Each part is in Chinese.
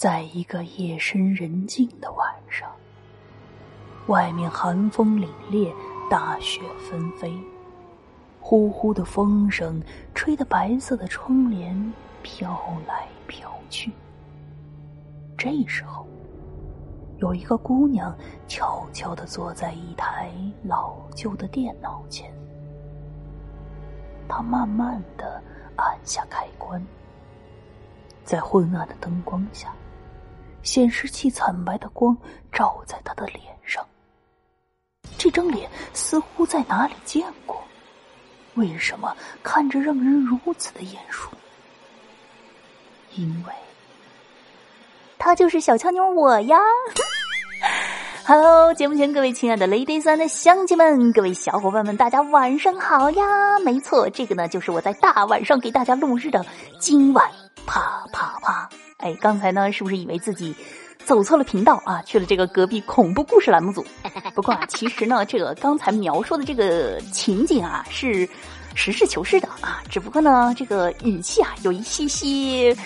在一个夜深人静的晚上，外面寒风凛冽，大雪纷飞，呼呼的风声吹得白色的窗帘飘来飘去。这时候，有一个姑娘悄悄的坐在一台老旧的电脑前，她慢慢的按下开关。在昏暗的灯光下，显示器惨白的光照在他的脸上。这张脸似乎在哪里见过，为什么看着让人如此的眼熟？因为，他就是小俏妞我呀！Hello，节目前各位亲爱的 Lady 三的乡亲们，各位小伙伴们，大家晚上好呀！没错，这个呢就是我在大晚上给大家录制的今晚。啪啪啪！哎，刚才呢，是不是以为自己走错了频道啊？去了这个隔壁恐怖故事栏目组？不过啊，其实呢，这个刚才描述的这个情景啊，是实事求是的啊。只不过呢，这个语气啊，有一些些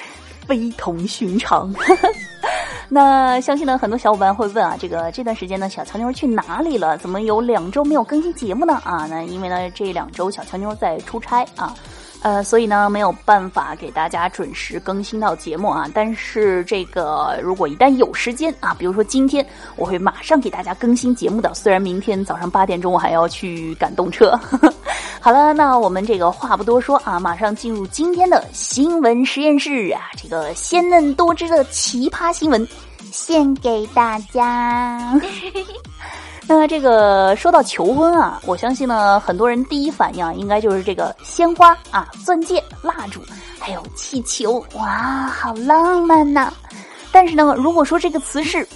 非同寻常。那相信呢，很多小伙伴会问啊，这个这段时间呢，小乔妞去哪里了？怎么有两周没有更新节目呢？啊，那因为呢，这两周小乔妞在出差啊。呃，所以呢，没有办法给大家准时更新到节目啊。但是这个，如果一旦有时间啊，比如说今天，我会马上给大家更新节目的。虽然明天早上八点钟我还要去赶动车。好了，那我们这个话不多说啊，马上进入今天的新闻实验室啊，这个鲜嫩多汁的奇葩新闻，献给大家。那这个说到求婚啊，我相信呢，很多人第一反应应该就是这个鲜花啊、钻戒、蜡烛，还有气球，哇，好浪漫呐！但是呢，如果说这个词是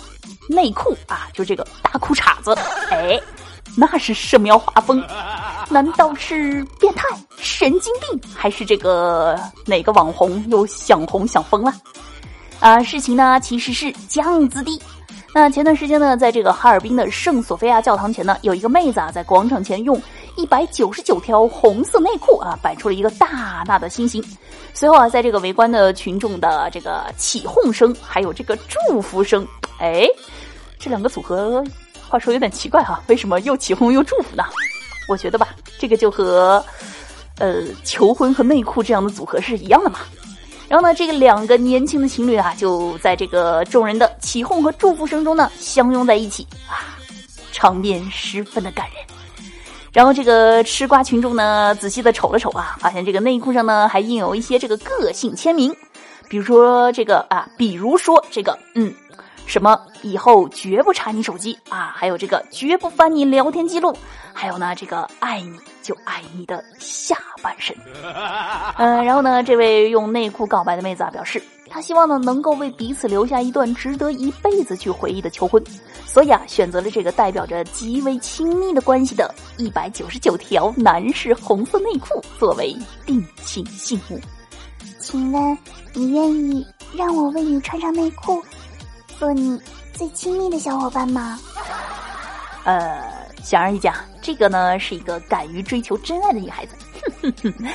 内裤啊，就这个大裤衩子，哎，那是什么要画风？难道是变态、神经病，还是这个哪个网红又想红想疯了？啊，事情呢其实是这样子的。那前段时间呢，在这个哈尔滨的圣索菲亚教堂前呢，有一个妹子啊，在广场前用一百九十九条红色内裤啊，摆出了一个大大的心形。随后啊，在这个围观的群众的这个起哄声，还有这个祝福声，哎，这两个组合，话说有点奇怪哈，为什么又起哄又祝福呢？我觉得吧，这个就和，呃，求婚和内裤这样的组合是一样的嘛。然后呢，这个两个年轻的情侣啊，就在这个众人的起哄和祝福声中呢，相拥在一起啊，场面十分的感人。然后这个吃瓜群众呢，仔细的瞅了瞅啊，发现这个内裤上呢，还印有一些这个个性签名，比如说这个啊，比如说这个，嗯，什么以后绝不查你手机啊，还有这个绝不翻你聊天记录，还有呢，这个爱你。就爱你的下半身，嗯，然后呢，这位用内裤告白的妹子啊，表示她希望呢能够为彼此留下一段值得一辈子去回忆的求婚，所以啊，选择了这个代表着极为亲密的关系的一百九十九条男士红色内裤作为定情信物。请问你愿意让我为你穿上内裤，做你最亲密的小伙伴吗？呃。显而易见，这个呢是一个敢于追求真爱的女孩子，哼哼哼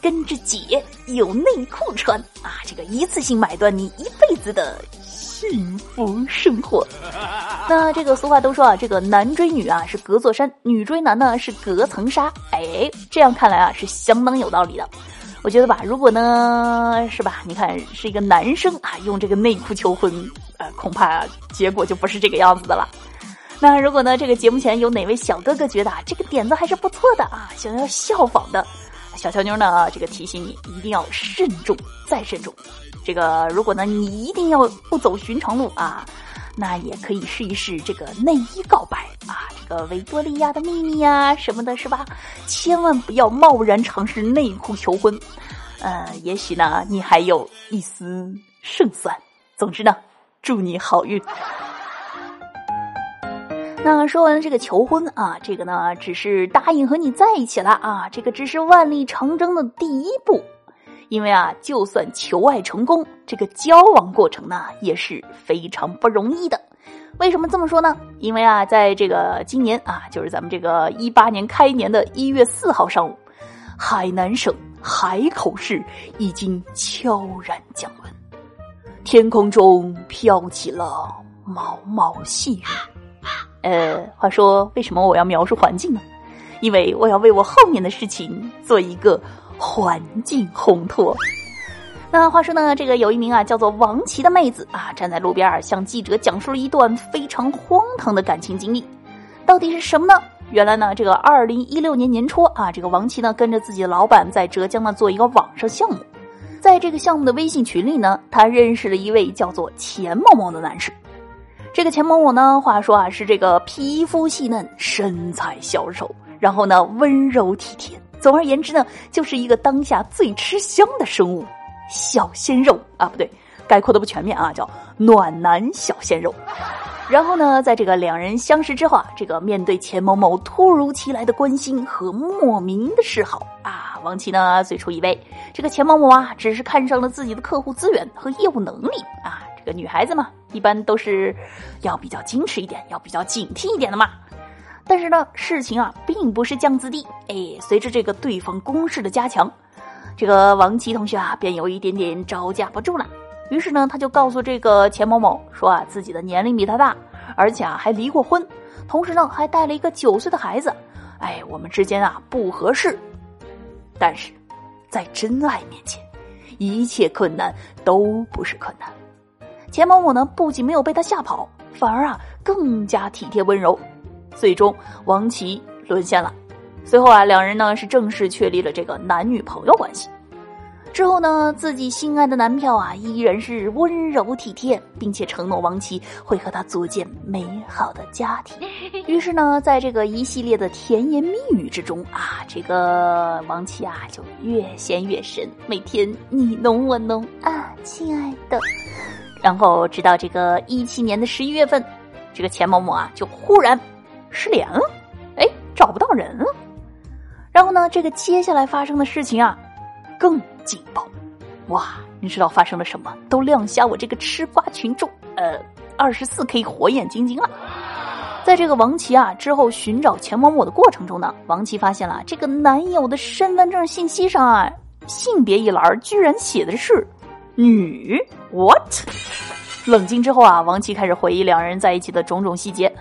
跟着姐有内裤穿啊！这个一次性买断你一辈子的幸福生活。那这个俗话都说啊，这个男追女啊是隔座山，女追男呢是隔层纱。哎，这样看来啊是相当有道理的。我觉得吧，如果呢是吧，你看是一个男生啊用这个内裤求婚，呃，恐怕结果就不是这个样子的了。那如果呢？这个节目前有哪位小哥哥觉得啊，这个点子还是不错的啊，想要效仿的，小乔妞呢？这个提醒你一定要慎重再慎重。这个如果呢，你一定要不走寻常路啊，那也可以试一试这个内衣告白啊，这个维多利亚的秘密呀什么的，是吧？千万不要贸然尝试内裤求婚，呃，也许呢，你还有一丝胜算。总之呢，祝你好运。那说完了这个求婚啊，这个呢只是答应和你在一起了啊，这个只是万里长征的第一步，因为啊，就算求爱成功，这个交往过程呢也是非常不容易的。为什么这么说呢？因为啊，在这个今年啊，就是咱们这个一八年开年的一月四号上午，海南省海口市已经悄然降温。天空中飘起了毛毛细雨。呃，话说为什么我要描述环境呢？因为我要为我后面的事情做一个环境烘托。那话说呢，这个有一名啊叫做王琦的妹子啊，站在路边向记者讲述了一段非常荒唐的感情经历。到底是什么呢？原来呢，这个二零一六年年初啊，这个王琦呢跟着自己的老板在浙江呢做一个网上项目，在这个项目的微信群里呢，他认识了一位叫做钱某某的男士。这个钱某某呢，话说啊是这个皮肤细嫩、身材消瘦。然后呢，温柔体贴，总而言之呢，就是一个当下最吃香的生物，小鲜肉啊，不对，概括的不全面啊，叫暖男小鲜肉。然后呢，在这个两人相识之后啊，这个面对钱某某突如其来的关心和莫名的示好啊，王琦呢最初以为这个钱某某啊只是看上了自己的客户资源和业务能力啊，这个女孩子嘛，一般都是要比较矜持一点，要比较警惕一点的嘛。但是呢，事情啊并不是降子地。哎，随着这个对方攻势的加强，这个王琦同学啊便有一点点招架不住了。于是呢，他就告诉这个钱某某说啊，自己的年龄比他大，而且啊还离过婚，同时呢还带了一个九岁的孩子。哎，我们之间啊不合适。但是，在真爱面前，一切困难都不是困难。钱某某呢不仅没有被他吓跑，反而啊更加体贴温柔。最终，王琦沦陷了。随后啊，两人呢是正式确立了这个男女朋友关系。之后呢，自己心爱的男票啊依然是温柔体贴，并且承诺王琦会和他组建美好的家庭。于是呢，在这个一系列的甜言蜜语之中啊，这个王琦啊就越陷越深，每天你侬我侬啊，亲爱的。然后直到这个一七年的十一月份，这个钱某某啊就忽然。失联了，哎，找不到人了。然后呢，这个接下来发生的事情啊，更劲爆。哇，你知道发生了什么？都亮瞎我这个吃瓜群众，呃，二十四 K 火眼金睛了。在这个王琦啊之后寻找钱某某的过程中呢，王琦发现了这个男友的身份证信息上啊，性别一栏居然写的是女。What？冷静之后啊，王琦开始回忆两人在一起的种种细节。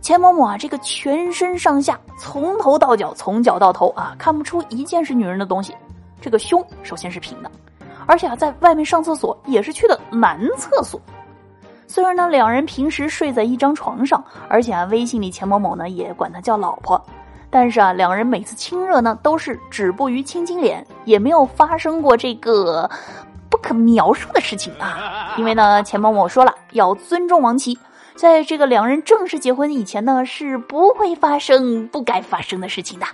钱某某啊，这个全身上下从头到脚，从脚到头啊，看不出一件是女人的东西。这个胸首先是平的，而且啊，在外面上厕所也是去的男厕所。虽然呢，两人平时睡在一张床上，而且啊，微信里钱某某呢也管他叫老婆，但是啊，两人每次亲热呢都是止步于亲亲脸，也没有发生过这个可描述的事情啊。因为呢，钱某某说了要尊重王琦。在这个两人正式结婚以前呢，是不会发生不该发生的事情的。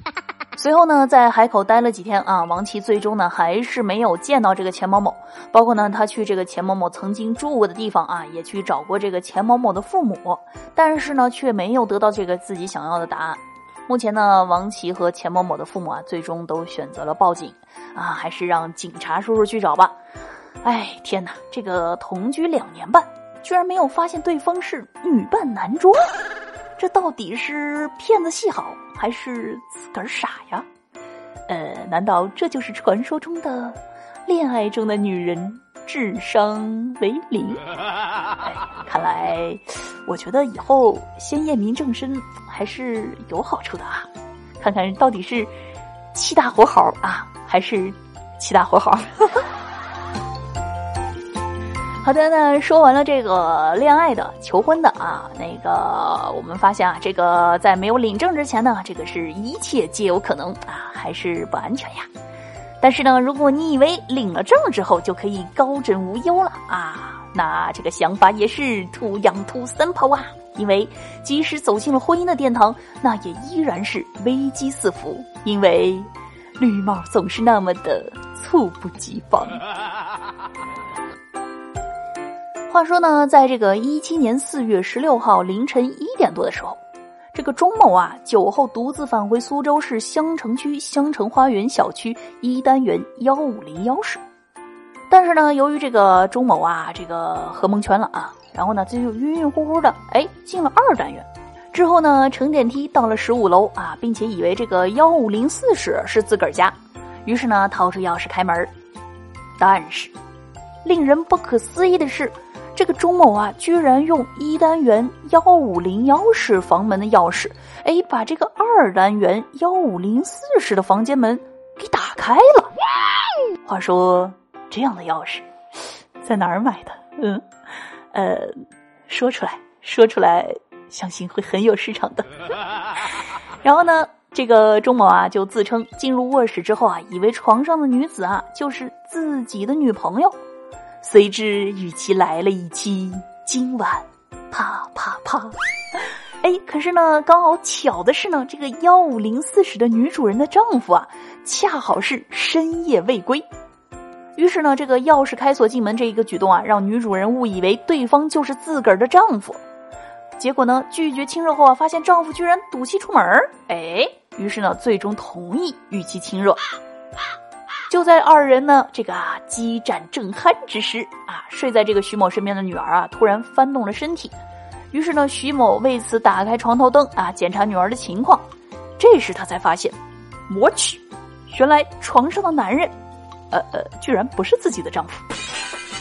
随后呢，在海口待了几天啊，王琦最终呢还是没有见到这个钱某某。包括呢，他去这个钱某某曾经住过的地方啊，也去找过这个钱某某的父母，但是呢，却没有得到这个自己想要的答案。目前呢，王琦和钱某某的父母啊，最终都选择了报警啊，还是让警察叔叔去找吧。哎，天哪，这个同居两年半。居然没有发现对方是女扮男装，这到底是骗子戏好还是自个儿傻呀？呃，难道这就是传说中的恋爱中的女人智商为零？哎，看来我觉得以后先验明正身还是有好处的啊！看看到底是七大活好啊，还是七大活好？好的，那说完了这个恋爱的、求婚的啊，那个我们发现啊，这个在没有领证之前呢，这个是一切皆有可能啊，还是不安全呀。但是呢，如果你以为领了证之后就可以高枕无忧了啊，那这个想法也是土洋土三跑啊。因为即使走进了婚姻的殿堂，那也依然是危机四伏，因为绿帽总是那么的猝不及防。话说呢，在这个一七年四月十六号凌晨一点多的时候，这个钟某啊酒后独自返回苏州市襄城区襄城花园小区一单元幺五零幺室。但是呢，由于这个钟某啊这个喝蒙圈了啊，然后呢就晕晕乎乎的哎进了二单元，之后呢乘电梯到了十五楼啊，并且以为这个幺五零四室是自个儿家，于是呢掏出钥匙开门，但是。令人不可思议的是，这个钟某啊，居然用一单元幺五零幺室房门的钥匙，哎，把这个二单元幺五零四室的房间门给打开了。话说，这样的钥匙在哪儿买的？嗯，呃，说出来，说出来，相信会很有市场的。然后呢？这个钟某啊，就自称进入卧室之后啊，以为床上的女子啊就是自己的女朋友，随之与其来了一期今晚啪啪啪。哎，可是呢，刚好巧的是呢，这个幺五零四室的女主人的丈夫啊，恰好是深夜未归，于是呢，这个钥匙开锁进门这一个举动啊，让女主人误以为对方就是自个儿的丈夫，结果呢，拒绝亲热后啊，发现丈夫居然赌气出门哎。于是呢，最终同意与其亲热。就在二人呢这个啊激战正酣之时啊，睡在这个徐某身边的女儿啊突然翻动了身体。于是呢，徐某为此打开床头灯啊，检查女儿的情况。这时他才发现，我去，原来床上的男人，呃呃，居然不是自己的丈夫。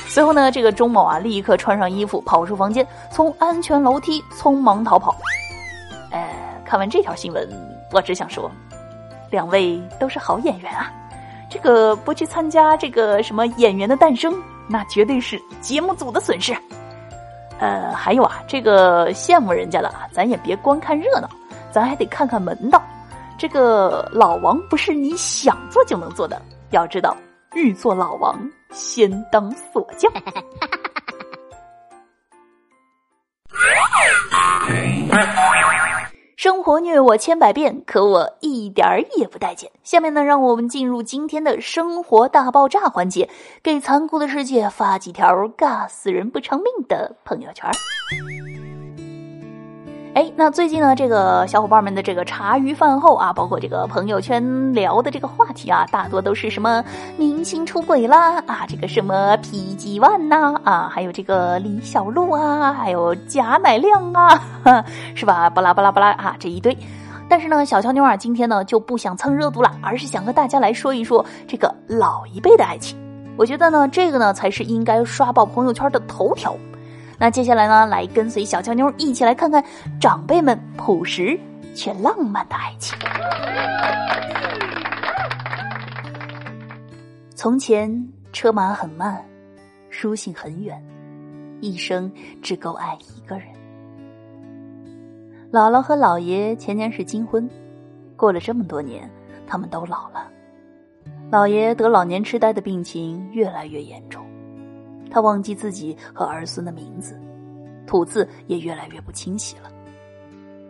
随后呢，这个钟某啊立刻穿上衣服跑出房间，从安全楼梯匆忙逃跑。呃，看完这条新闻。我只想说，两位都是好演员啊！这个不去参加这个什么演员的诞生，那绝对是节目组的损失。呃，还有啊，这个羡慕人家的，咱也别光看热闹，咱还得看看门道。这个老王不是你想做就能做的，要知道，欲做老王，先当锁匠。生活虐我千百遍，可我一点儿也不待见。下面呢，让我们进入今天的生活大爆炸环节，给残酷的世界发几条尬死人不偿命的朋友圈儿。哎，那最近呢，这个小伙伴们的这个茶余饭后啊，包括这个朋友圈聊的这个话题啊，大多都是什么明星出轨啦啊，这个什么 PG One 呐啊，还有这个李小璐啊，还有贾乃亮啊，是吧？巴拉巴拉巴拉啊，这一堆。但是呢，小乔妞啊，今天呢就不想蹭热度了，而是想和大家来说一说这个老一辈的爱情。我觉得呢，这个呢才是应该刷爆朋友圈的头条。那接下来呢，来跟随小俏妞一起来看看长辈们朴实却浪漫的爱情。从前车马很慢，书信很远，一生只够爱一个人。姥姥和姥爷前年是金婚，过了这么多年，他们都老了。姥爷得老年痴呆的病情越来越严重。他忘记自己和儿孙的名字，吐字也越来越不清晰了。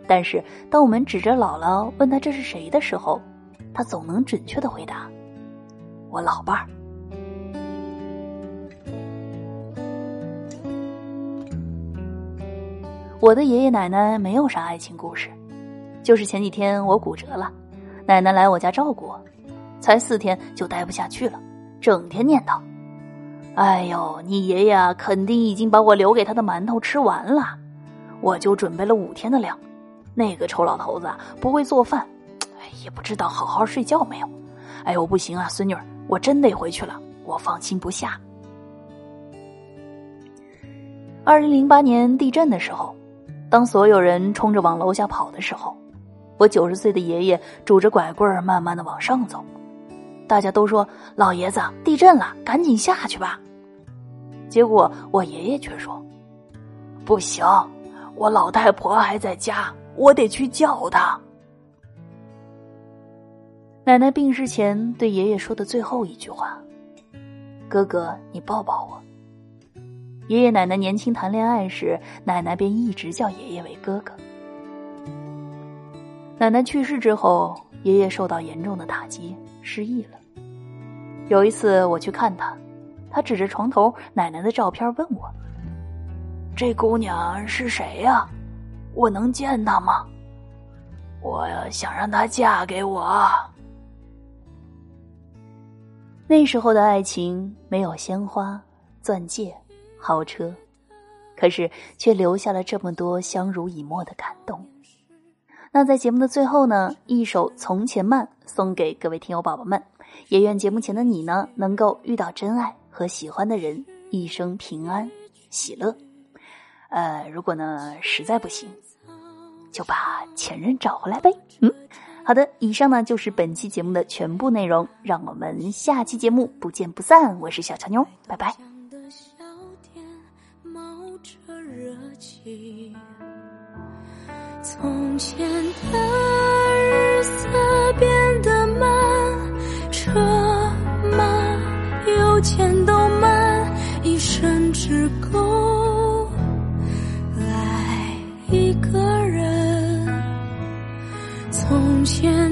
但是，当我们指着姥姥问他这是谁的时候，他总能准确的回答：“我老伴儿。”我的爷爷奶奶没有啥爱情故事，就是前几天我骨折了，奶奶来我家照顾我，才四天就待不下去了，整天念叨。哎呦，你爷爷肯定已经把我留给他的馒头吃完了，我就准备了五天的量。那个臭老头子不会做饭，也不知道好好睡觉没有。哎呦，不行啊，孙女儿，我真得回去了，我放心不下。二零零八年地震的时候，当所有人冲着往楼下跑的时候，我九十岁的爷爷拄着拐棍慢慢的往上走。大家都说老爷子地震了，赶紧下去吧。结果我爷爷却说：“不行，我老太婆还在家，我得去叫她。”奶奶病逝前对爷爷说的最后一句话：“哥哥，你抱抱我。”爷爷奶奶年轻谈恋爱时，奶奶便一直叫爷爷为哥哥。奶奶去世之后，爷爷受到严重的打击，失忆了。有一次我去看他，他指着床头奶奶的照片问我：“这姑娘是谁呀？我能见她吗？我想让她嫁给我。”那时候的爱情没有鲜花、钻戒、豪车，可是却留下了这么多相濡以沫的感动。那在节目的最后呢，一首《从前慢》送给各位听友宝宝们。也愿节目前的你呢，能够遇到真爱和喜欢的人一生平安喜乐。呃，如果呢实在不行，就把前任找回来呗。嗯，好的，以上呢就是本期节目的全部内容，让我们下期节目不见不散。我是小乔妞，拜拜。从前的日色从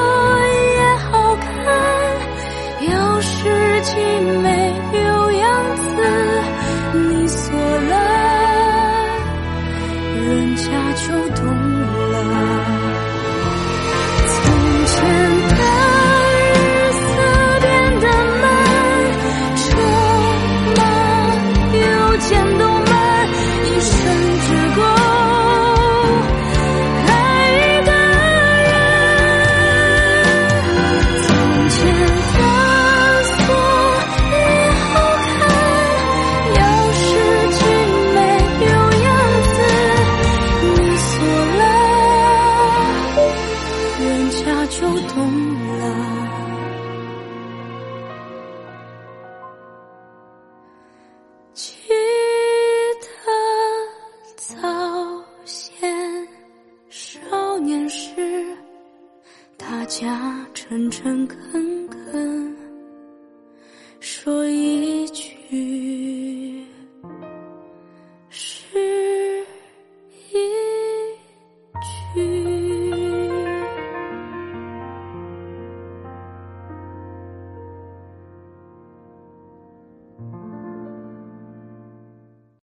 下沉沉坑